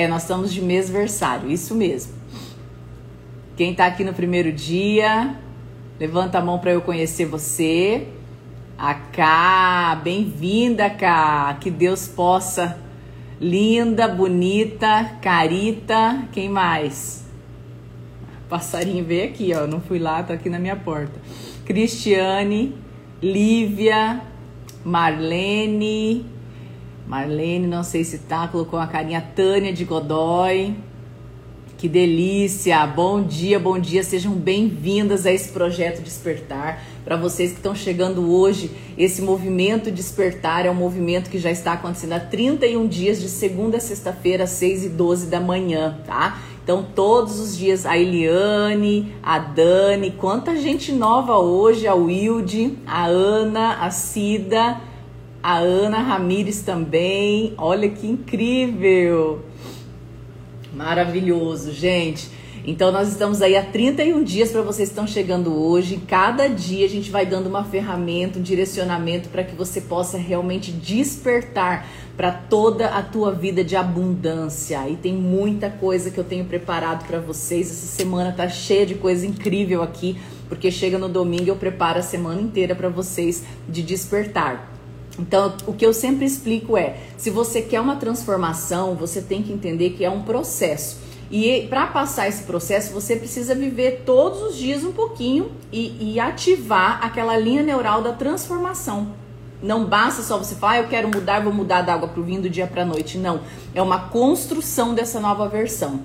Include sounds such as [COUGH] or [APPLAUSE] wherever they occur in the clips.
É, nós estamos de mêsversário, isso mesmo. Quem está aqui no primeiro dia, levanta a mão para eu conhecer você. A Cá, bem-vinda, Cá. Que Deus possa. Linda, bonita, carita. Quem mais? Passarinho veio aqui, ó. Não fui lá, tô aqui na minha porta. Cristiane, Lívia, Marlene. Marlene, não sei se tá, colocou a carinha Tânia de Godoy. Que delícia! Bom dia, bom dia, sejam bem-vindas a esse projeto Despertar. Para vocês que estão chegando hoje, esse movimento Despertar é um movimento que já está acontecendo há 31 dias, de segunda a sexta-feira, às 6 e 12 da manhã, tá? Então, todos os dias, a Eliane, a Dani, quanta gente nova hoje, a Wilde, a Ana, a Cida, a Ana Ramires também. Olha que incrível! Maravilhoso, gente. Então nós estamos aí há 31 dias para vocês que estão chegando hoje. Cada dia a gente vai dando uma ferramenta, um direcionamento para que você possa realmente despertar para toda a tua vida de abundância. E tem muita coisa que eu tenho preparado para vocês. Essa semana tá cheia de coisa incrível aqui, porque chega no domingo eu preparo a semana inteira para vocês de despertar. Então, o que eu sempre explico é: se você quer uma transformação, você tem que entender que é um processo. E para passar esse processo, você precisa viver todos os dias um pouquinho e, e ativar aquela linha neural da transformação. Não basta só você falar, ah, eu quero mudar, vou mudar da água para o vinho do dia para a noite. Não. É uma construção dessa nova versão.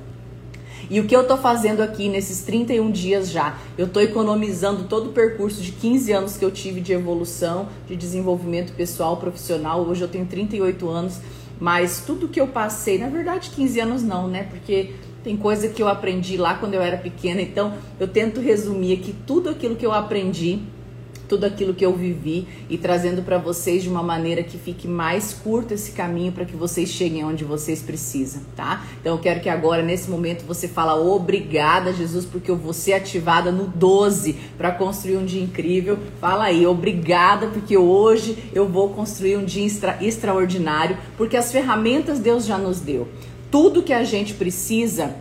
E o que eu estou fazendo aqui nesses 31 dias já? Eu estou economizando todo o percurso de 15 anos que eu tive de evolução, de desenvolvimento pessoal, profissional. Hoje eu tenho 38 anos, mas tudo que eu passei, na verdade 15 anos não, né? Porque tem coisa que eu aprendi lá quando eu era pequena, então eu tento resumir aqui tudo aquilo que eu aprendi tudo aquilo que eu vivi e trazendo para vocês de uma maneira que fique mais curto esse caminho para que vocês cheguem onde vocês precisam, tá? Então eu quero que agora nesse momento você fala obrigada, Jesus, porque eu vou ser ativada no 12 para construir um dia incrível. Fala aí, obrigada porque hoje eu vou construir um dia extra, extraordinário, porque as ferramentas Deus já nos deu. Tudo que a gente precisa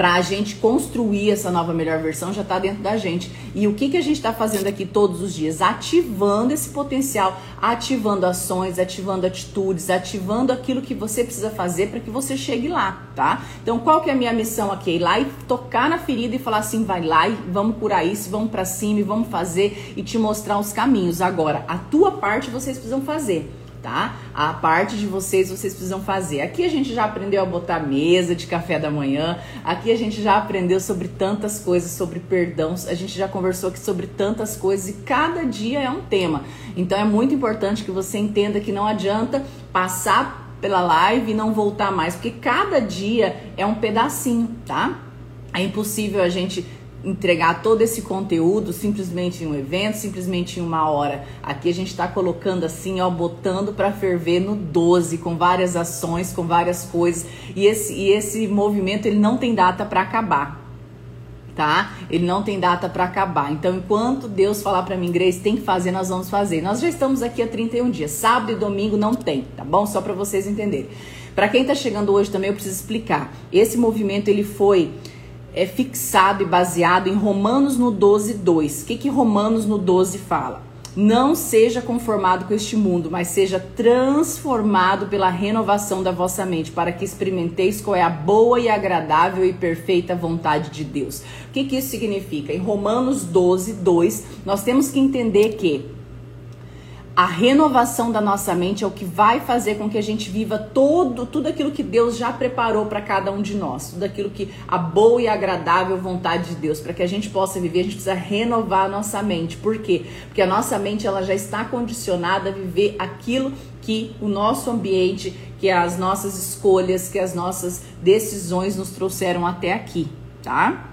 para a gente construir essa nova melhor versão já está dentro da gente. E o que, que a gente está fazendo aqui todos os dias? Ativando esse potencial, ativando ações, ativando atitudes, ativando aquilo que você precisa fazer para que você chegue lá, tá? Então, qual que é a minha missão aqui? Ir lá e tocar na ferida e falar assim, vai lá e vamos curar isso, vamos para cima e vamos fazer e te mostrar os caminhos. Agora, a tua parte vocês precisam fazer tá? A parte de vocês, vocês precisam fazer. Aqui a gente já aprendeu a botar mesa de café da manhã, aqui a gente já aprendeu sobre tantas coisas, sobre perdão, a gente já conversou aqui sobre tantas coisas e cada dia é um tema. Então é muito importante que você entenda que não adianta passar pela live e não voltar mais, porque cada dia é um pedacinho, tá? É impossível a gente entregar todo esse conteúdo simplesmente em um evento, simplesmente em uma hora. Aqui a gente está colocando assim, ó, botando para ferver no 12, com várias ações, com várias coisas. E esse, e esse movimento ele não tem data para acabar. Tá? Ele não tem data para acabar. Então, enquanto Deus falar para mim, Grace, tem que fazer, nós vamos fazer. Nós já estamos aqui há 31 dias. Sábado e domingo não tem, tá bom? Só para vocês entenderem. Para quem está chegando hoje também, eu preciso explicar. Esse movimento ele foi é fixado e baseado em Romanos no 12, 2. O que, que Romanos no 12 fala? Não seja conformado com este mundo, mas seja transformado pela renovação da vossa mente, para que experimenteis qual é a boa e agradável e perfeita vontade de Deus. O que, que isso significa? Em Romanos 12, 2, nós temos que entender que a renovação da nossa mente é o que vai fazer com que a gente viva todo, tudo aquilo que Deus já preparou para cada um de nós, tudo aquilo que a boa e agradável vontade de Deus, para que a gente possa viver, a gente precisa renovar a nossa mente. Por quê? Porque a nossa mente ela já está condicionada a viver aquilo que o nosso ambiente, que as nossas escolhas, que as nossas decisões nos trouxeram até aqui, tá?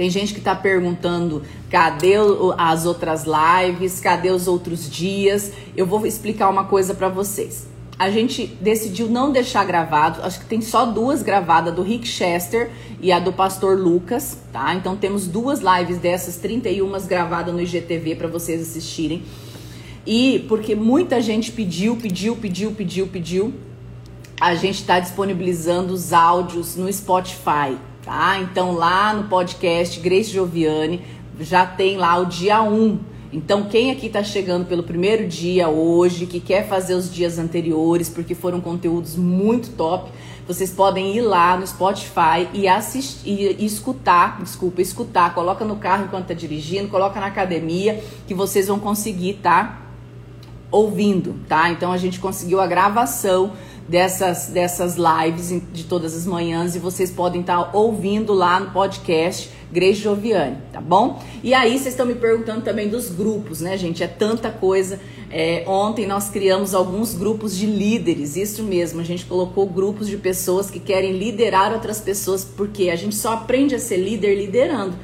Tem gente que está perguntando cadê as outras lives, cadê os outros dias. Eu vou explicar uma coisa para vocês. A gente decidiu não deixar gravado, acho que tem só duas gravadas do Rick Chester e a do Pastor Lucas, tá? Então temos duas lives dessas 31 gravadas no IGTV para vocês assistirem. E porque muita gente pediu, pediu, pediu, pediu, pediu a gente está disponibilizando os áudios no Spotify, tá? Então lá no podcast Grace Joviane já tem lá o dia 1. Então quem aqui está chegando pelo primeiro dia hoje, que quer fazer os dias anteriores, porque foram conteúdos muito top, vocês podem ir lá no Spotify e assistir e escutar, desculpa, escutar, coloca no carro enquanto tá dirigindo, coloca na academia, que vocês vão conseguir tá ouvindo, tá? Então a gente conseguiu a gravação dessas, dessas lives de todas as manhãs e vocês podem estar tá ouvindo lá no podcast Grace Joviane, tá bom? E aí vocês estão me perguntando também dos grupos, né, gente? É tanta coisa. É, ontem nós criamos alguns grupos de líderes, isso mesmo. A gente colocou grupos de pessoas que querem liderar outras pessoas, porque a gente só aprende a ser líder liderando.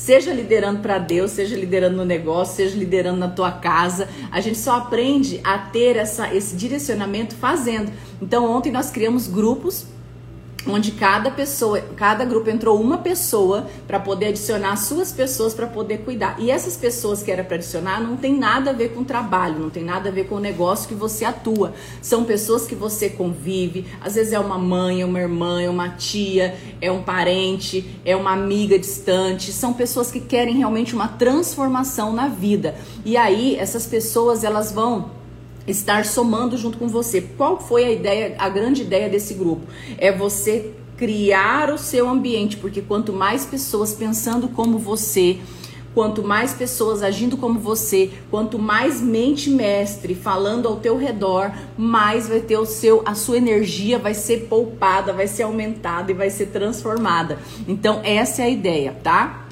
Seja liderando para Deus, seja liderando no negócio, seja liderando na tua casa. A gente só aprende a ter essa, esse direcionamento fazendo. Então, ontem nós criamos grupos onde cada pessoa, cada grupo entrou uma pessoa para poder adicionar suas pessoas para poder cuidar. E essas pessoas que era para adicionar não tem nada a ver com o trabalho, não tem nada a ver com o negócio que você atua. São pessoas que você convive, às vezes é uma mãe, é uma irmã, é uma tia, é um parente, é uma amiga distante, são pessoas que querem realmente uma transformação na vida. E aí essas pessoas elas vão estar somando junto com você. Qual foi a ideia, a grande ideia desse grupo? É você criar o seu ambiente, porque quanto mais pessoas pensando como você, quanto mais pessoas agindo como você, quanto mais mente mestre falando ao teu redor, mais vai ter o seu a sua energia vai ser poupada, vai ser aumentada e vai ser transformada. Então essa é a ideia, tá?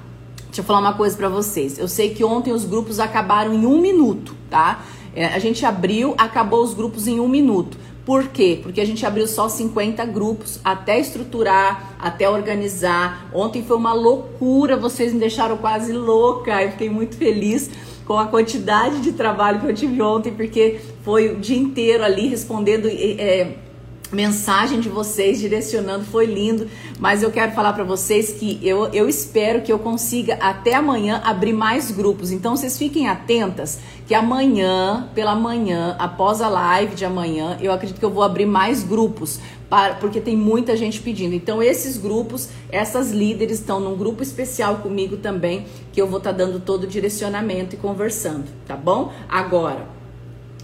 Deixa eu falar uma coisa para vocês. Eu sei que ontem os grupos acabaram em um minuto, tá? É, a gente abriu, acabou os grupos em um minuto. Por quê? Porque a gente abriu só 50 grupos até estruturar, até organizar. Ontem foi uma loucura, vocês me deixaram quase louca. Eu fiquei muito feliz com a quantidade de trabalho que eu tive ontem, porque foi o dia inteiro ali respondendo. É, mensagem de vocês direcionando foi lindo, mas eu quero falar para vocês que eu, eu espero que eu consiga até amanhã abrir mais grupos. Então vocês fiquem atentas que amanhã, pela manhã, após a live de amanhã, eu acredito que eu vou abrir mais grupos. Para, porque tem muita gente pedindo. Então, esses grupos, essas líderes estão num grupo especial comigo também, que eu vou estar tá dando todo o direcionamento e conversando, tá bom? Agora,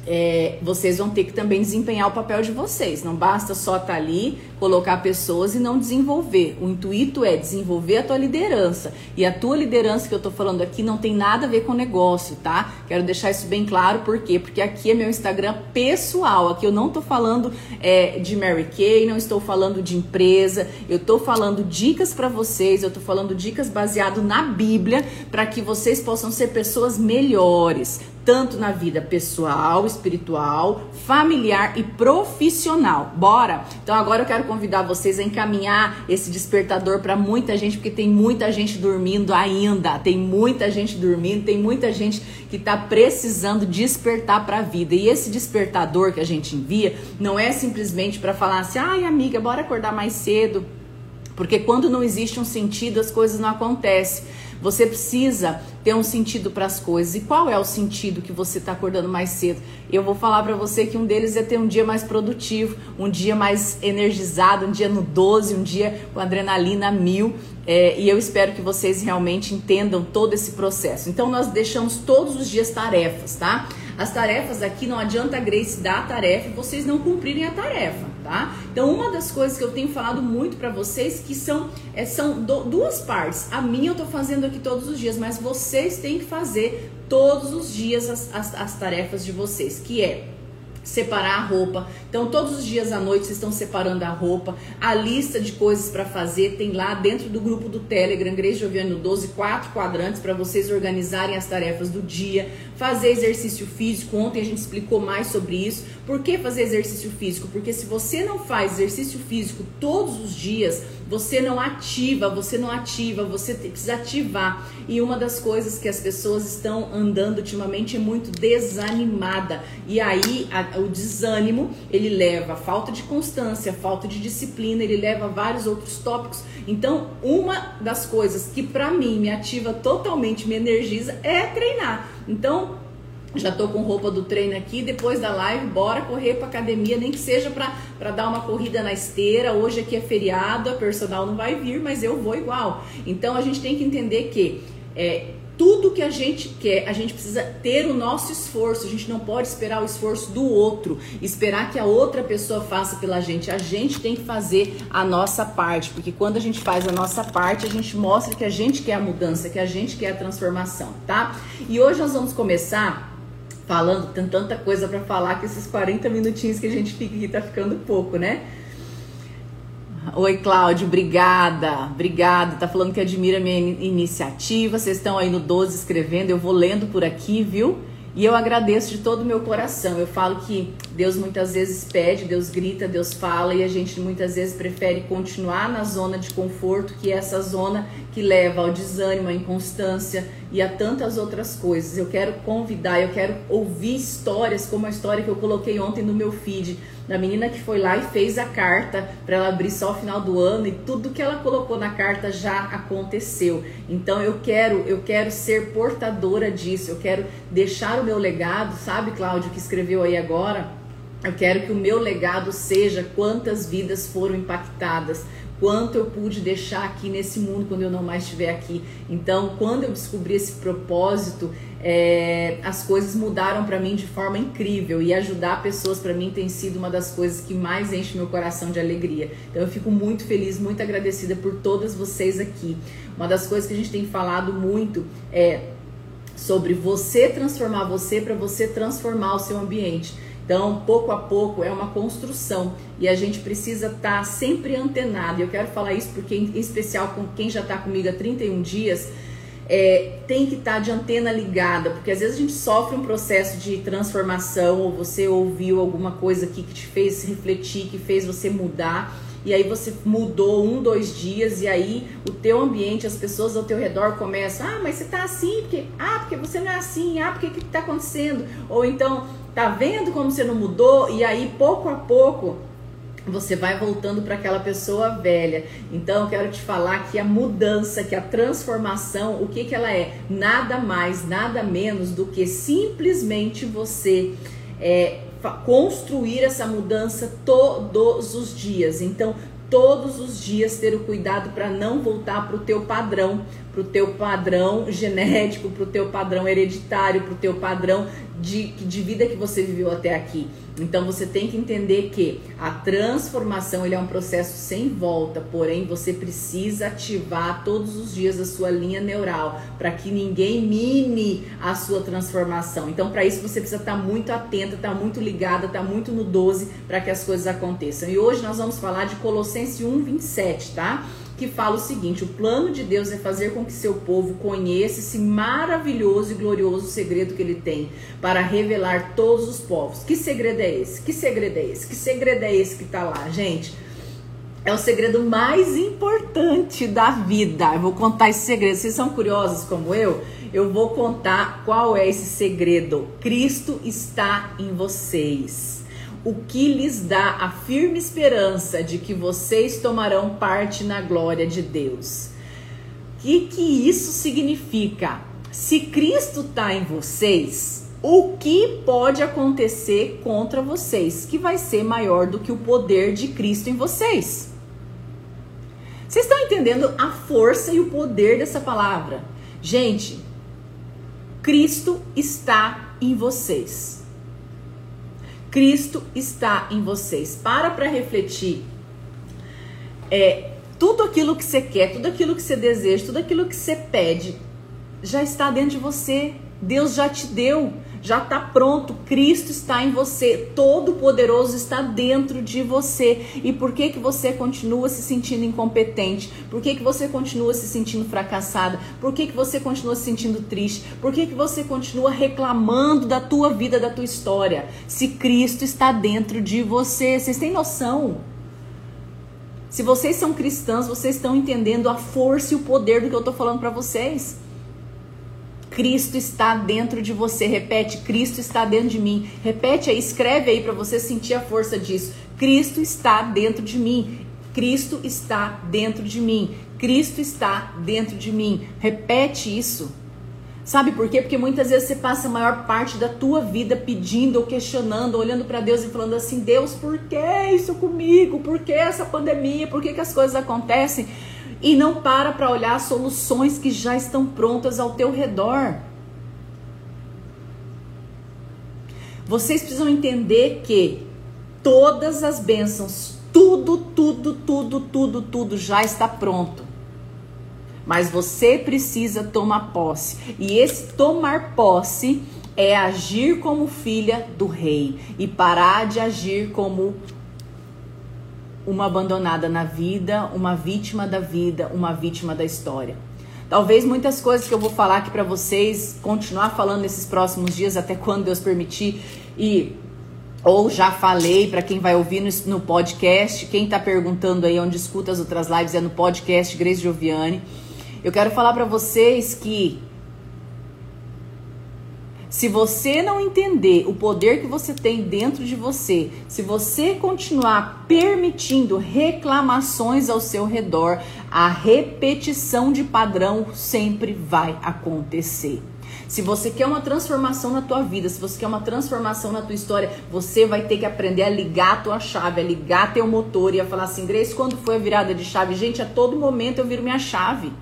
é, vocês vão ter que também desempenhar o papel de vocês. Não basta só estar tá ali, colocar pessoas e não desenvolver. O intuito é desenvolver a tua liderança. E a tua liderança que eu tô falando aqui não tem nada a ver com negócio, tá? Quero deixar isso bem claro, por quê? Porque aqui é meu Instagram pessoal. Aqui eu não tô falando é, de Mary Kay, não estou falando de empresa, eu tô falando dicas para vocês, eu tô falando dicas baseado na Bíblia para que vocês possam ser pessoas melhores tanto na vida pessoal, espiritual, familiar e profissional. Bora? Então agora eu quero convidar vocês a encaminhar esse despertador para muita gente, porque tem muita gente dormindo ainda, tem muita gente dormindo, tem muita gente que está precisando despertar para a vida. E esse despertador que a gente envia não é simplesmente para falar assim: "Ai, amiga, bora acordar mais cedo". Porque quando não existe um sentido, as coisas não acontecem. Você precisa ter um sentido para as coisas. E qual é o sentido que você está acordando mais cedo? Eu vou falar para você que um deles é ter um dia mais produtivo, um dia mais energizado, um dia no 12, um dia com adrenalina mil. É, e eu espero que vocês realmente entendam todo esse processo. Então, nós deixamos todos os dias tarefas, tá? As tarefas aqui não adianta a Grace dar a tarefa e vocês não cumprirem a tarefa, tá? Então, uma das coisas que eu tenho falado muito para vocês que são, é, são do, duas partes. A minha eu tô fazendo aqui todos os dias, mas vocês têm que fazer todos os dias as, as, as tarefas de vocês, que é separar a roupa. Então, todos os dias à noite vocês estão separando a roupa. A lista de coisas para fazer tem lá dentro do grupo do Telegram, Grace Joviano 12, quatro quadrantes para vocês organizarem as tarefas do dia. Fazer exercício físico. Ontem a gente explicou mais sobre isso. Por que fazer exercício físico? Porque se você não faz exercício físico todos os dias, você não ativa, você não ativa, você precisa ativar. E uma das coisas que as pessoas estão andando ultimamente é muito desanimada. E aí a, o desânimo, ele leva a falta de constância, falta de disciplina, ele leva a vários outros tópicos. Então, uma das coisas que para mim me ativa totalmente, me energiza é treinar. Então, já tô com roupa do treino aqui, depois da live, bora correr pra academia, nem que seja para dar uma corrida na esteira. Hoje aqui é feriado, a personal não vai vir, mas eu vou igual. Então a gente tem que entender que é, tudo que a gente quer, a gente precisa ter o nosso esforço. A gente não pode esperar o esforço do outro, esperar que a outra pessoa faça pela gente. A gente tem que fazer a nossa parte, porque quando a gente faz a nossa parte, a gente mostra que a gente quer a mudança, que a gente quer a transformação, tá? E hoje nós vamos começar falando, tem tanta coisa para falar que esses 40 minutinhos que a gente fica aqui tá ficando pouco, né? Oi, Cláudio, obrigada, obrigada. Tá falando que admira minha iniciativa. Vocês estão aí no 12 escrevendo, eu vou lendo por aqui, viu? E eu agradeço de todo o meu coração. Eu falo que Deus muitas vezes pede, Deus grita, Deus fala e a gente muitas vezes prefere continuar na zona de conforto, que é essa zona que leva ao desânimo, à inconstância e a tantas outras coisas. Eu quero convidar, eu quero ouvir histórias como a história que eu coloquei ontem no meu feed da menina que foi lá e fez a carta para ela abrir só o final do ano e tudo que ela colocou na carta já aconteceu. Então eu quero, eu quero ser portadora disso. Eu quero deixar o meu legado, sabe, Cláudio, que escreveu aí agora? Eu quero que o meu legado seja quantas vidas foram impactadas, quanto eu pude deixar aqui nesse mundo quando eu não mais estiver aqui. Então, quando eu descobri esse propósito, é, as coisas mudaram para mim de forma incrível e ajudar pessoas para mim tem sido uma das coisas que mais enche meu coração de alegria. Então, eu fico muito feliz, muito agradecida por todas vocês aqui. Uma das coisas que a gente tem falado muito é sobre você transformar você para você transformar o seu ambiente. Então, pouco a pouco é uma construção. E a gente precisa estar tá sempre antenado. Eu quero falar isso porque, em especial com quem já está comigo há 31 dias, é, tem que estar tá de antena ligada, porque às vezes a gente sofre um processo de transformação ou você ouviu alguma coisa aqui que te fez refletir, que fez você mudar e aí você mudou um, dois dias, e aí o teu ambiente, as pessoas ao teu redor começam, ah, mas você tá assim, porque, ah, porque você não é assim, ah, porque que, que tá acontecendo? Ou então, Tá vendo como você não mudou? E aí, pouco a pouco, você vai voltando para aquela pessoa velha. Então, quero te falar que a mudança, que a transformação, o que, que ela é? Nada mais, nada menos do que simplesmente você é, construir essa mudança todos os dias. Então, todos os dias ter o cuidado para não voltar para o teu padrão, para o teu padrão genético, para o teu padrão hereditário, para o teu padrão de, de vida que você viveu até aqui. Então você tem que entender que a transformação ele é um processo sem volta, porém você precisa ativar todos os dias a sua linha neural para que ninguém mine a sua transformação. Então para isso você precisa estar tá muito atenta, estar tá muito ligada, estar tá muito no 12 para que as coisas aconteçam. E hoje nós vamos falar de Colossenses 1:27, tá? Que fala o seguinte: o plano de Deus é fazer com que seu povo conheça esse maravilhoso e glorioso segredo que ele tem para revelar todos os povos. Que segredo é esse? Que segredo é esse? Que segredo é esse que está lá, gente? É o segredo mais importante da vida. Eu vou contar esse segredo. Vocês são curiosos como eu? Eu vou contar qual é esse segredo. Cristo está em vocês o que lhes dá a firme esperança de que vocês tomarão parte na glória de Deus. O que, que isso significa? Se Cristo está em vocês, o que pode acontecer contra vocês que vai ser maior do que o poder de Cristo em vocês? Vocês estão entendendo a força e o poder dessa palavra? Gente, Cristo está em vocês. Cristo está em vocês. Para para refletir. É, tudo aquilo que você quer, tudo aquilo que você deseja, tudo aquilo que você pede, já está dentro de você. Deus já te deu já está pronto, Cristo está em você, todo poderoso está dentro de você. E por que que você continua se sentindo incompetente? Por que que você continua se sentindo fracassada? Por que que você continua se sentindo triste? Por que que você continua reclamando da tua vida, da tua história? Se Cristo está dentro de você, vocês têm noção? Se vocês são cristãos, vocês estão entendendo a força e o poder do que eu estou falando para vocês. Cristo está dentro de você. Repete, Cristo está dentro de mim. Repete aí, escreve aí para você sentir a força disso. Cristo está dentro de mim. Cristo está dentro de mim. Cristo está dentro de mim. Repete isso. Sabe por quê? Porque muitas vezes você passa a maior parte da tua vida pedindo ou questionando, olhando para Deus e falando assim: Deus, por que isso comigo? Por que essa pandemia? Por que, que as coisas acontecem? E não para para olhar soluções que já estão prontas ao teu redor. Vocês precisam entender que todas as bênçãos, tudo, tudo, tudo, tudo, tudo já está pronto mas você precisa tomar posse. E esse tomar posse é agir como filha do rei e parar de agir como uma abandonada na vida, uma vítima da vida, uma vítima da história. Talvez muitas coisas que eu vou falar aqui para vocês, continuar falando nesses próximos dias, até quando Deus permitir, e ou já falei para quem vai ouvir no, no podcast, quem está perguntando aí onde escuta as outras lives é no podcast Grace Gioviani. Eu quero falar para vocês que se você não entender o poder que você tem dentro de você, se você continuar permitindo reclamações ao seu redor, a repetição de padrão sempre vai acontecer. Se você quer uma transformação na tua vida, se você quer uma transformação na tua história, você vai ter que aprender a ligar a tua chave, a ligar teu motor e a falar assim, Grace, quando foi a virada de chave? Gente, a todo momento eu viro minha chave.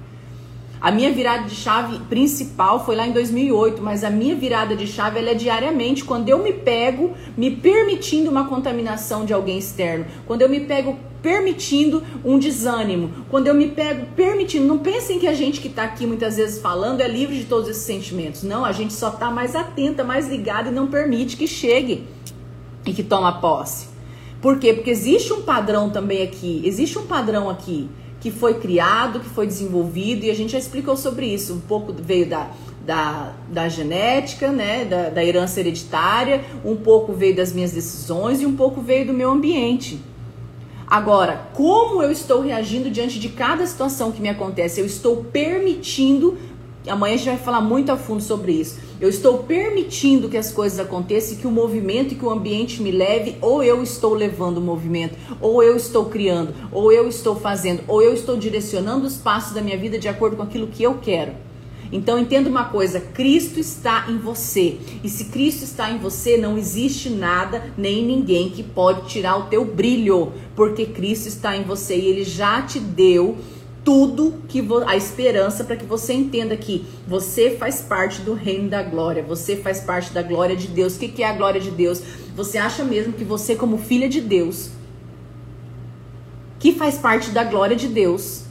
A minha virada de chave principal foi lá em 2008, mas a minha virada de chave ela é diariamente, quando eu me pego me permitindo uma contaminação de alguém externo, quando eu me pego permitindo um desânimo, quando eu me pego permitindo, não pensem que a gente que está aqui muitas vezes falando é livre de todos esses sentimentos. Não, a gente só está mais atenta, mais ligada e não permite que chegue e que toma posse. Por quê? Porque existe um padrão também aqui, existe um padrão aqui que foi criado, que foi desenvolvido, e a gente já explicou sobre isso. Um pouco veio da, da, da genética, né, da, da herança hereditária, um pouco veio das minhas decisões e um pouco veio do meu ambiente. Agora, como eu estou reagindo diante de cada situação que me acontece? Eu estou permitindo Amanhã a gente vai falar muito a fundo sobre isso. Eu estou permitindo que as coisas aconteçam, que o movimento e que o ambiente me leve, ou eu estou levando o movimento, ou eu estou criando, ou eu estou fazendo, ou eu estou direcionando os passos da minha vida de acordo com aquilo que eu quero. Então entenda uma coisa, Cristo está em você. E se Cristo está em você, não existe nada nem ninguém que pode tirar o teu brilho, porque Cristo está em você e ele já te deu tudo que a esperança para que você entenda que você faz parte do reino da glória, você faz parte da glória de Deus. O que, que é a glória de Deus? Você acha mesmo que você, como filha de Deus, que faz parte da glória de Deus,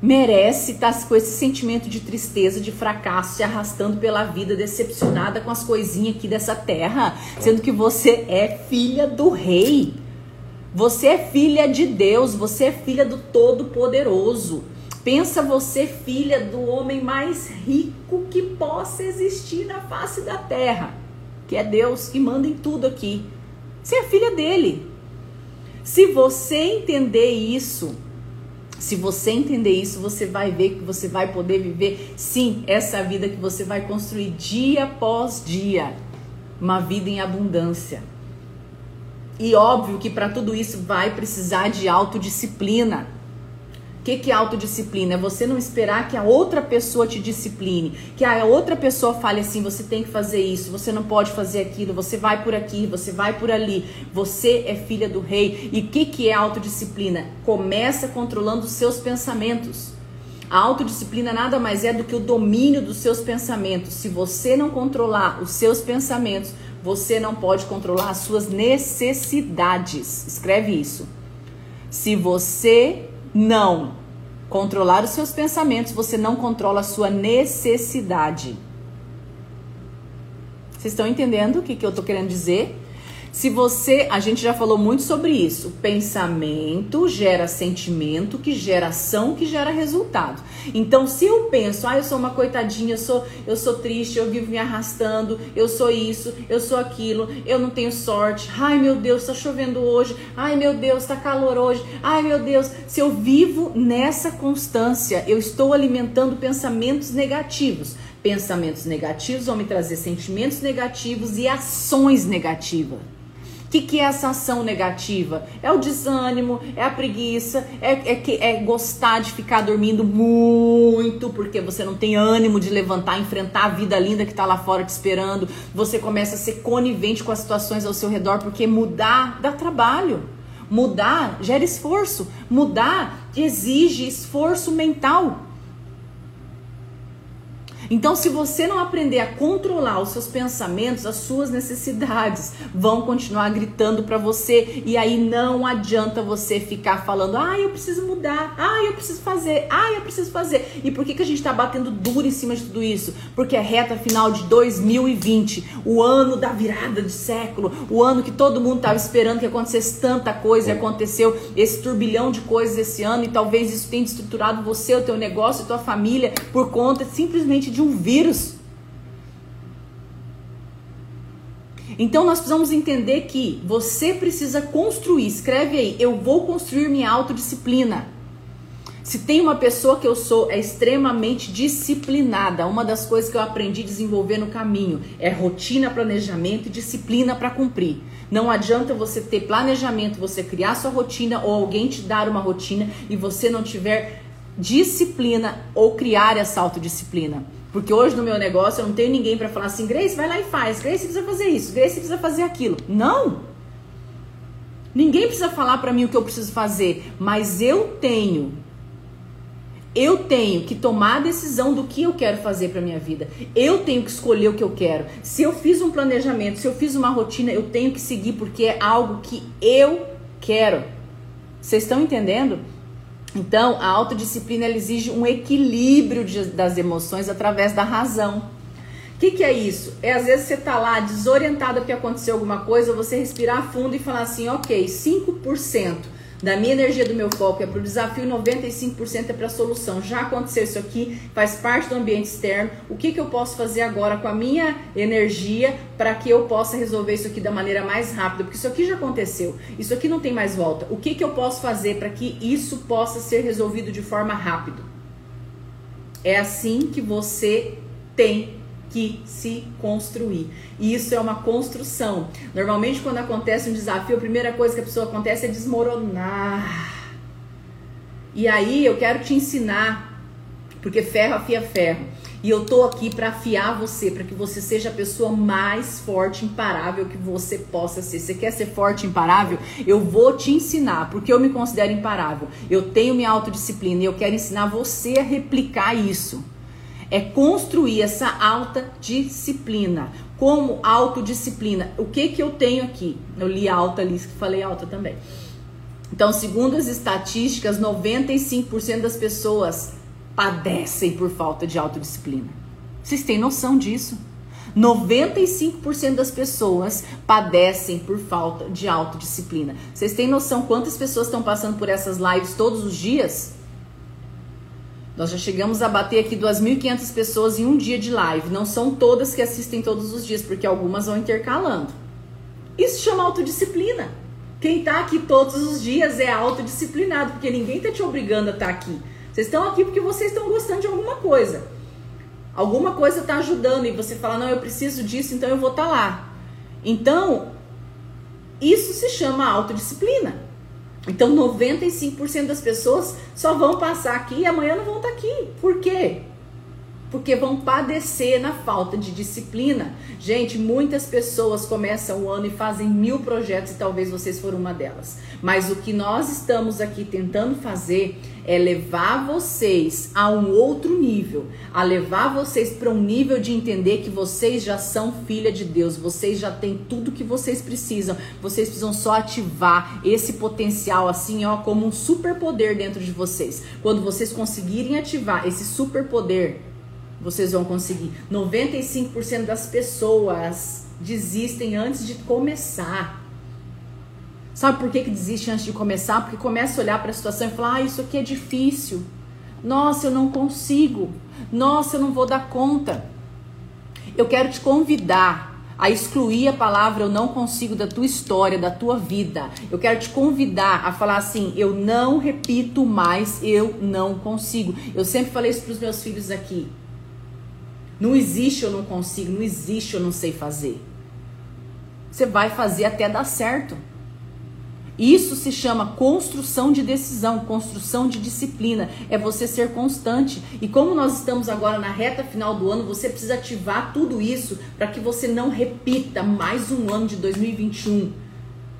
merece estar tá com esse sentimento de tristeza, de fracasso, se arrastando pela vida, decepcionada com as coisinhas aqui dessa terra, sendo que você é filha do rei. Você é filha de Deus, você é filha do Todo-Poderoso. Pensa você, filha do homem mais rico que possa existir na face da terra, que é Deus que manda em tudo aqui. Você é filha dele. Se você entender isso, se você entender isso, você vai ver que você vai poder viver, sim, essa vida que você vai construir dia após dia. Uma vida em abundância. E óbvio que para tudo isso vai precisar de autodisciplina. O que, que é autodisciplina? É você não esperar que a outra pessoa te discipline, que a outra pessoa fale assim: você tem que fazer isso, você não pode fazer aquilo, você vai por aqui, você vai por ali. Você é filha do rei. E o que, que é autodisciplina? Começa controlando os seus pensamentos. A autodisciplina nada mais é do que o domínio dos seus pensamentos. Se você não controlar os seus pensamentos, você não pode controlar as suas necessidades. Escreve isso. Se você não controlar os seus pensamentos, você não controla a sua necessidade. Vocês estão entendendo o que, que eu estou querendo dizer? Se você, a gente já falou muito sobre isso. Pensamento gera sentimento, que gera ação, que gera resultado. Então, se eu penso, ah, eu sou uma coitadinha, eu sou, eu sou triste, eu vivo me arrastando, eu sou isso, eu sou aquilo, eu não tenho sorte. Ai, meu Deus, está chovendo hoje. Ai, meu Deus, está calor hoje. Ai, meu Deus, se eu vivo nessa constância, eu estou alimentando pensamentos negativos. Pensamentos negativos vão me trazer sentimentos negativos e ações negativas. O que, que é essa ação negativa? É o desânimo, é a preguiça, é, é, é gostar de ficar dormindo muito, porque você não tem ânimo de levantar, enfrentar a vida linda que está lá fora te esperando. Você começa a ser conivente com as situações ao seu redor, porque mudar dá trabalho. Mudar gera esforço. Mudar exige esforço mental. Então, se você não aprender a controlar os seus pensamentos, as suas necessidades vão continuar gritando para você e aí não adianta você ficar falando: "Ah, eu preciso mudar. Ah, eu preciso fazer. Ah, eu preciso fazer". E por que que a gente está batendo duro em cima de tudo isso? Porque é reta final de 2020, o ano da virada de século, o ano que todo mundo estava esperando que acontecesse tanta coisa e aconteceu esse turbilhão de coisas esse ano e talvez isso tenha estruturado você, o teu negócio, a tua família por conta simplesmente de um vírus. Então nós precisamos entender que você precisa construir, escreve aí, eu vou construir minha autodisciplina. Se tem uma pessoa que eu sou é extremamente disciplinada, uma das coisas que eu aprendi a desenvolver no caminho é rotina, planejamento e disciplina para cumprir. Não adianta você ter planejamento, você criar sua rotina ou alguém te dar uma rotina e você não tiver disciplina ou criar essa autodisciplina. Porque hoje no meu negócio eu não tenho ninguém para falar assim, Grace, vai lá e faz, Grace precisa fazer isso, Grace precisa fazer aquilo. Não! Ninguém precisa falar para mim o que eu preciso fazer, mas eu tenho eu tenho que tomar a decisão do que eu quero fazer para minha vida. Eu tenho que escolher o que eu quero. Se eu fiz um planejamento, se eu fiz uma rotina, eu tenho que seguir porque é algo que eu quero. Vocês estão entendendo? Então, a autodisciplina exige um equilíbrio de, das emoções através da razão. O que, que, é isso? É às vezes você tá lá desorientado porque aconteceu alguma coisa, você respirar fundo e falar assim, ok, 5% da minha energia do meu foco é para o desafio, 95% é para a solução. Já aconteceu isso aqui, faz parte do ambiente externo. O que, que eu posso fazer agora com a minha energia para que eu possa resolver isso aqui da maneira mais rápida? Porque isso aqui já aconteceu, isso aqui não tem mais volta. O que, que eu posso fazer para que isso possa ser resolvido de forma rápida? É assim que você tem que se construir. E isso é uma construção. Normalmente, quando acontece um desafio, a primeira coisa que a pessoa acontece é desmoronar. E aí eu quero te ensinar, porque ferro afia ferro. E eu tô aqui para afiar você, para que você seja a pessoa mais forte, imparável que você possa ser. Você quer ser forte, imparável? Eu vou te ensinar, porque eu me considero imparável. Eu tenho minha autodisciplina e eu quero ensinar você a replicar isso é construir essa alta disciplina. Como autodisciplina? O que que eu tenho aqui? Eu li alta ali, falei alta também. Então, segundo as estatísticas, 95% das pessoas padecem por falta de autodisciplina. Vocês têm noção disso? 95% das pessoas padecem por falta de autodisciplina. Vocês têm noção quantas pessoas estão passando por essas lives todos os dias? Nós já chegamos a bater aqui 2.500 pessoas em um dia de live. Não são todas que assistem todos os dias, porque algumas vão intercalando. Isso chama autodisciplina. Quem está aqui todos os dias é autodisciplinado, porque ninguém está te obrigando a estar tá aqui. Vocês estão aqui porque vocês estão gostando de alguma coisa. Alguma coisa está ajudando e você fala: Não, eu preciso disso, então eu vou estar tá lá. Então, isso se chama autodisciplina. Então, 95% das pessoas só vão passar aqui e amanhã não vão estar aqui. Por quê? Porque vão padecer na falta de disciplina. Gente, muitas pessoas começam o ano e fazem mil projetos e talvez vocês foram uma delas. Mas o que nós estamos aqui tentando fazer é levar vocês a um outro nível, a levar vocês para um nível de entender que vocês já são filha de Deus, vocês já têm tudo que vocês precisam, vocês precisam só ativar esse potencial assim, ó, como um superpoder dentro de vocês. Quando vocês conseguirem ativar esse superpoder, vocês vão conseguir. 95% das pessoas desistem antes de começar. Sabe por que, que desiste antes de começar? Porque começa a olhar para a situação e falar: ah, isso aqui é difícil. Nossa, eu não consigo. Nossa, eu não vou dar conta. Eu quero te convidar a excluir a palavra eu não consigo da tua história, da tua vida. Eu quero te convidar a falar assim: eu não repito mais, eu não consigo. Eu sempre falei isso para os meus filhos aqui. Não existe eu não consigo, não existe eu não sei fazer. Você vai fazer até dar certo. Isso se chama construção de decisão, construção de disciplina. É você ser constante. E como nós estamos agora na reta final do ano, você precisa ativar tudo isso para que você não repita mais um ano de 2021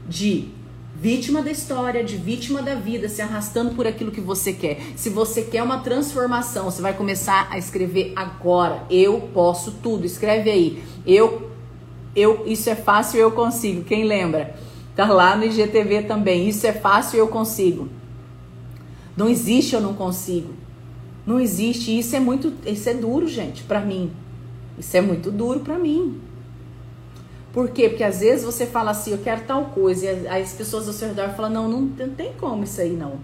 de vítima da história, de vítima da vida, se arrastando por aquilo que você quer. Se você quer uma transformação, você vai começar a escrever agora. Eu posso tudo. Escreve aí. Eu eu isso é fácil, eu consigo. Quem lembra? Tá lá no IGTV também. Isso é fácil, eu consigo. Não existe eu não consigo. Não existe. Isso é muito, isso é duro, gente, para mim. Isso é muito duro para mim. Por quê? Porque às vezes você fala assim, eu quero tal coisa, e as pessoas ao seu redor falam, não, não, não tem como isso aí, não.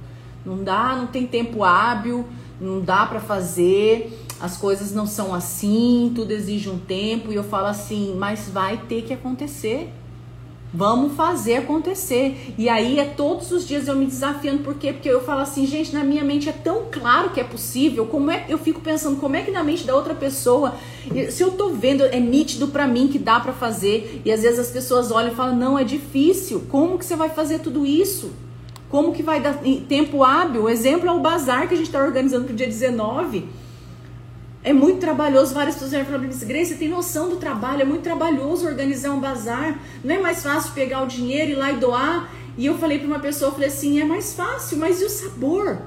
Não dá, não tem tempo hábil, não dá para fazer, as coisas não são assim, tudo exige um tempo, e eu falo assim, mas vai ter que acontecer. Vamos fazer acontecer. E aí é todos os dias eu me desafiando, por quê? Porque eu falo assim, gente, na minha mente é tão claro que é possível, como é, eu fico pensando, como é que na mente da outra pessoa, se eu tô vendo, é nítido para mim que dá para fazer, e às vezes as pessoas olham e falam, não, é difícil. Como que você vai fazer tudo isso? Como que vai dar tempo hábil? O exemplo é o bazar que a gente está organizando pro dia 19 é muito trabalhoso. Várias pessoas já falaram assim, Grace, você tem noção do trabalho? É muito trabalhoso organizar um bazar. Não é mais fácil pegar o dinheiro e ir lá e doar? E eu falei para uma pessoa, falei assim, é mais fácil, mas e o sabor?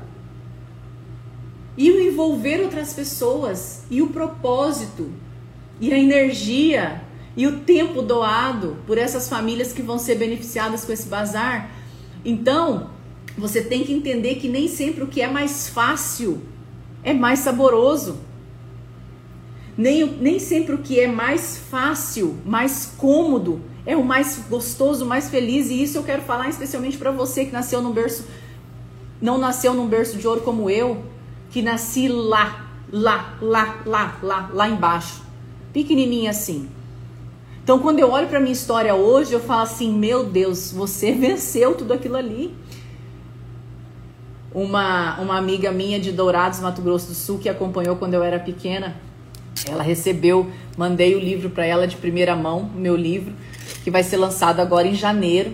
E o envolver outras pessoas? E o propósito? E a energia? E o tempo doado por essas famílias que vão ser beneficiadas com esse bazar? Então, você tem que entender que nem sempre o que é mais fácil é mais saboroso. Nem, nem sempre o que é mais fácil, mais cômodo, é o mais gostoso, mais feliz. E isso eu quero falar especialmente para você que nasceu num berço, não nasceu num berço de ouro como eu, que nasci lá, lá, lá, lá, lá, lá embaixo, pequenininha assim. Então, quando eu olho para minha história hoje, eu falo assim: meu Deus, você [LAUGHS] venceu tudo aquilo ali. Uma, uma amiga minha de Dourados, Mato Grosso do Sul, que acompanhou quando eu era pequena, ela recebeu, mandei o livro para ela de primeira mão, o meu livro, que vai ser lançado agora em janeiro.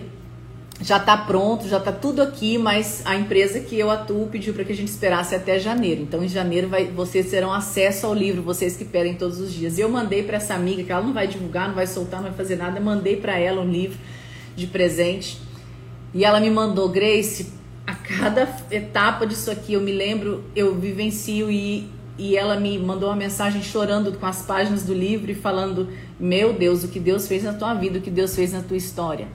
Já está pronto, já está tudo aqui, mas a empresa que eu atuo pediu para que a gente esperasse até janeiro. Então, em janeiro vai, vocês terão acesso ao livro, vocês que pedem todos os dias. Eu mandei para essa amiga que ela não vai divulgar, não vai soltar, não vai fazer nada. Mandei para ela um livro de presente e ela me mandou, Grace, a cada etapa disso aqui eu me lembro, eu vivencio e e ela me mandou uma mensagem chorando com as páginas do livro e falando: Meu Deus, o que Deus fez na tua vida, o que Deus fez na tua história.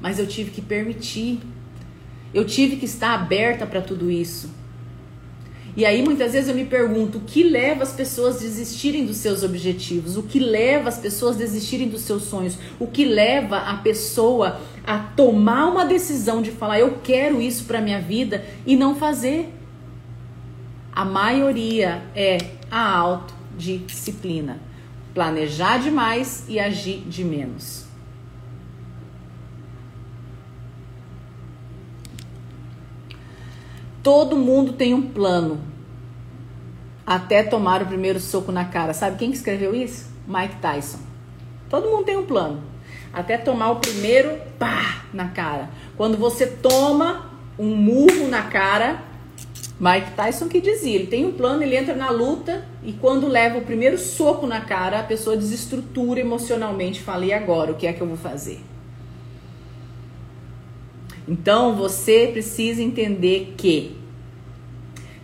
Mas eu tive que permitir, eu tive que estar aberta para tudo isso. E aí muitas vezes eu me pergunto: o que leva as pessoas a desistirem dos seus objetivos? O que leva as pessoas a desistirem dos seus sonhos? O que leva a pessoa a tomar uma decisão de falar: eu quero isso para minha vida e não fazer? A maioria é a autodisciplina. Planejar demais e agir de menos. Todo mundo tem um plano até tomar o primeiro soco na cara. Sabe quem que escreveu isso? Mike Tyson. Todo mundo tem um plano até tomar o primeiro pá na cara. Quando você toma um murro na cara, Mike Tyson que dizia, ele tem um plano, ele entra na luta e quando leva o primeiro soco na cara, a pessoa desestrutura emocionalmente, fala, e agora, o que é que eu vou fazer? Então, você precisa entender que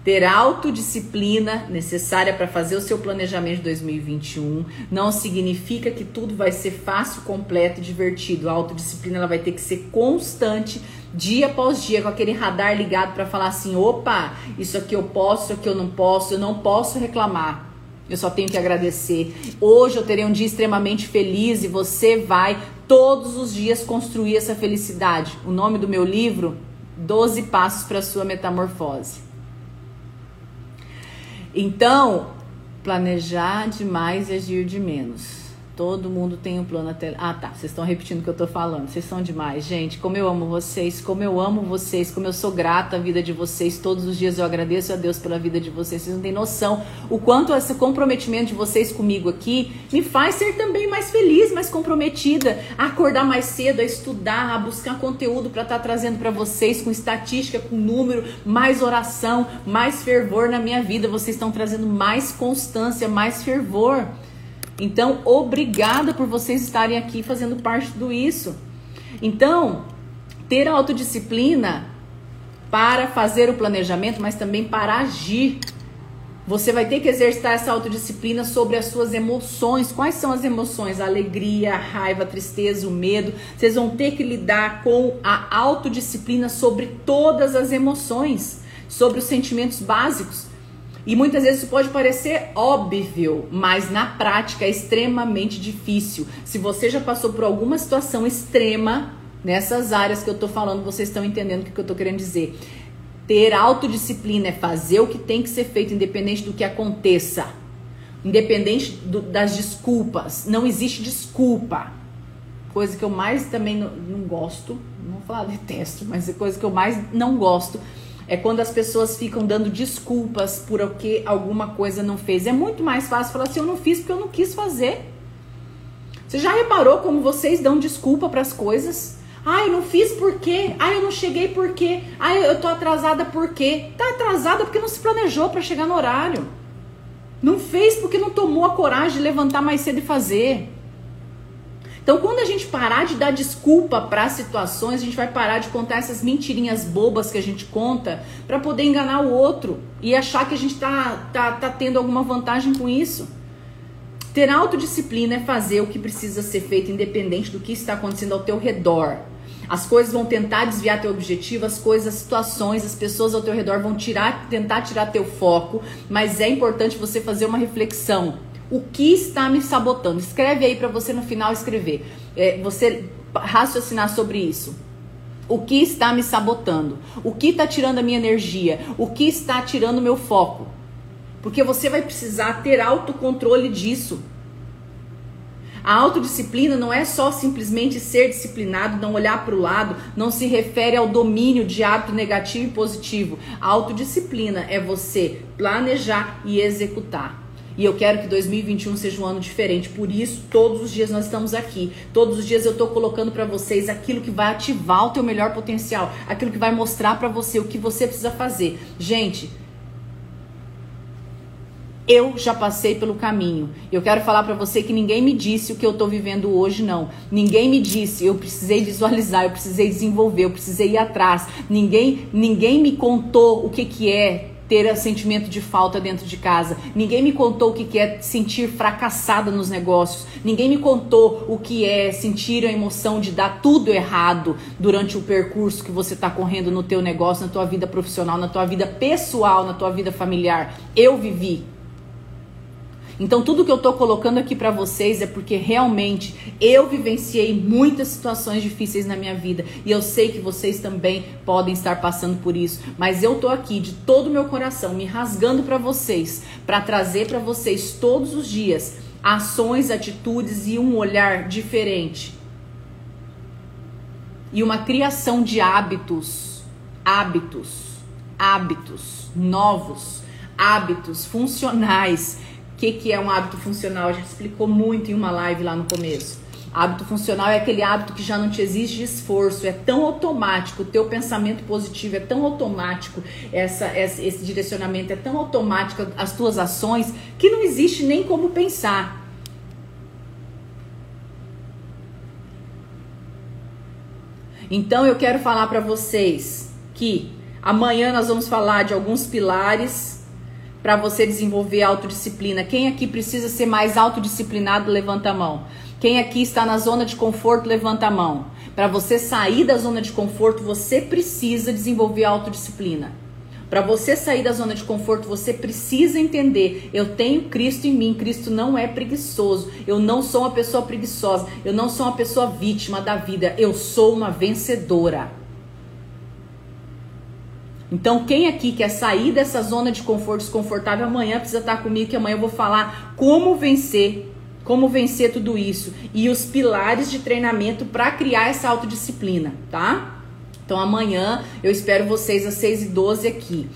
ter autodisciplina necessária para fazer o seu planejamento de 2021 não significa que tudo vai ser fácil, completo e divertido. A autodisciplina ela vai ter que ser constante, dia após dia, com aquele radar ligado para falar assim: opa, isso aqui eu posso, isso aqui eu não posso, eu não posso reclamar. Eu só tenho que agradecer. Hoje eu terei um dia extremamente feliz e você vai todos os dias construir essa felicidade. O nome do meu livro, 12 Passos para a Sua Metamorfose. Então, planejar demais e agir de menos. Todo mundo tem um plano até. Ah, tá. Vocês estão repetindo o que eu tô falando. Vocês são demais, gente. Como eu amo vocês, como eu amo vocês, como eu sou grata à vida de vocês. Todos os dias eu agradeço a Deus pela vida de vocês. Vocês não têm noção o quanto esse comprometimento de vocês comigo aqui me faz ser também mais feliz, mais comprometida, a acordar mais cedo, a estudar, a buscar conteúdo para estar tá trazendo para vocês com estatística, com número, mais oração, mais fervor na minha vida. Vocês estão trazendo mais constância, mais fervor. Então, obrigada por vocês estarem aqui fazendo parte tudo isso. Então, ter autodisciplina para fazer o planejamento, mas também para agir. Você vai ter que exercitar essa autodisciplina sobre as suas emoções. Quais são as emoções? A alegria, a raiva, a tristeza, o medo. Vocês vão ter que lidar com a autodisciplina sobre todas as emoções, sobre os sentimentos básicos. E muitas vezes isso pode parecer óbvio, mas na prática é extremamente difícil. Se você já passou por alguma situação extrema nessas áreas que eu tô falando, vocês estão entendendo o que eu tô querendo dizer. Ter autodisciplina é fazer o que tem que ser feito, independente do que aconteça. Independente do, das desculpas. Não existe desculpa. Coisa que eu mais também não, não gosto. Não vou falar detesto, mas é coisa que eu mais não gosto é quando as pessoas ficam dando desculpas por o que alguma coisa não fez. É muito mais fácil falar assim: eu não fiz porque eu não quis fazer. Você já reparou como vocês dão desculpa para as coisas? Ah, eu não fiz por quê? Ah, eu não cheguei por quê? Ah, eu tô atrasada por quê? Tá atrasada porque não se planejou para chegar no horário. Não fez porque não tomou a coragem de levantar mais cedo e fazer. Então, quando a gente parar de dar desculpa para situações, a gente vai parar de contar essas mentirinhas bobas que a gente conta para poder enganar o outro e achar que a gente tá, tá, tá tendo alguma vantagem com isso. Ter autodisciplina é fazer o que precisa ser feito, independente do que está acontecendo ao teu redor. As coisas vão tentar desviar teu objetivo, as coisas, as situações, as pessoas ao teu redor vão tirar, tentar tirar teu foco, mas é importante você fazer uma reflexão o que está me sabotando? Escreve aí para você no final escrever. É, você raciocinar sobre isso. O que está me sabotando? O que está tirando a minha energia? O que está tirando o meu foco? Porque você vai precisar ter autocontrole disso. A autodisciplina não é só simplesmente ser disciplinado, não olhar para o lado, não se refere ao domínio de hábito negativo e positivo. A autodisciplina é você planejar e executar. E eu quero que 2021 seja um ano diferente. Por isso, todos os dias nós estamos aqui. Todos os dias eu estou colocando para vocês aquilo que vai ativar o teu melhor potencial, aquilo que vai mostrar para você o que você precisa fazer. Gente, eu já passei pelo caminho. Eu quero falar para você que ninguém me disse o que eu estou vivendo hoje, não. Ninguém me disse. Eu precisei visualizar, eu precisei desenvolver, eu precisei ir atrás. Ninguém, ninguém me contou o que que é ter sentimento de falta dentro de casa. Ninguém me contou o que é sentir fracassada nos negócios. Ninguém me contou o que é sentir a emoção de dar tudo errado durante o percurso que você está correndo no teu negócio, na tua vida profissional, na tua vida pessoal, na tua vida familiar. Eu vivi. Então tudo que eu tô colocando aqui para vocês é porque realmente eu vivenciei muitas situações difíceis na minha vida e eu sei que vocês também podem estar passando por isso, mas eu tô aqui de todo o meu coração me rasgando para vocês, para trazer para vocês todos os dias ações, atitudes e um olhar diferente. E uma criação de hábitos, hábitos, hábitos novos, hábitos funcionais que, que é um hábito funcional? A gente explicou muito em uma live lá no começo. Hábito funcional é aquele hábito que já não te exige esforço, é tão automático, o teu pensamento positivo é tão automático, essa, esse direcionamento é tão automático, as tuas ações, que não existe nem como pensar. Então eu quero falar para vocês que amanhã nós vamos falar de alguns pilares para você desenvolver autodisciplina? Quem aqui precisa ser mais autodisciplinado, levanta a mão. Quem aqui está na zona de conforto, levanta a mão. Para você sair da zona de conforto, você precisa desenvolver autodisciplina. Para você sair da zona de conforto, você precisa entender: eu tenho Cristo em mim. Cristo não é preguiçoso. Eu não sou uma pessoa preguiçosa. Eu não sou uma pessoa vítima da vida. Eu sou uma vencedora. Então, quem aqui quer sair dessa zona de conforto desconfortável, amanhã precisa estar comigo, que amanhã eu vou falar como vencer como vencer tudo isso e os pilares de treinamento para criar essa autodisciplina, tá? Então amanhã eu espero vocês às 6 e 12 aqui.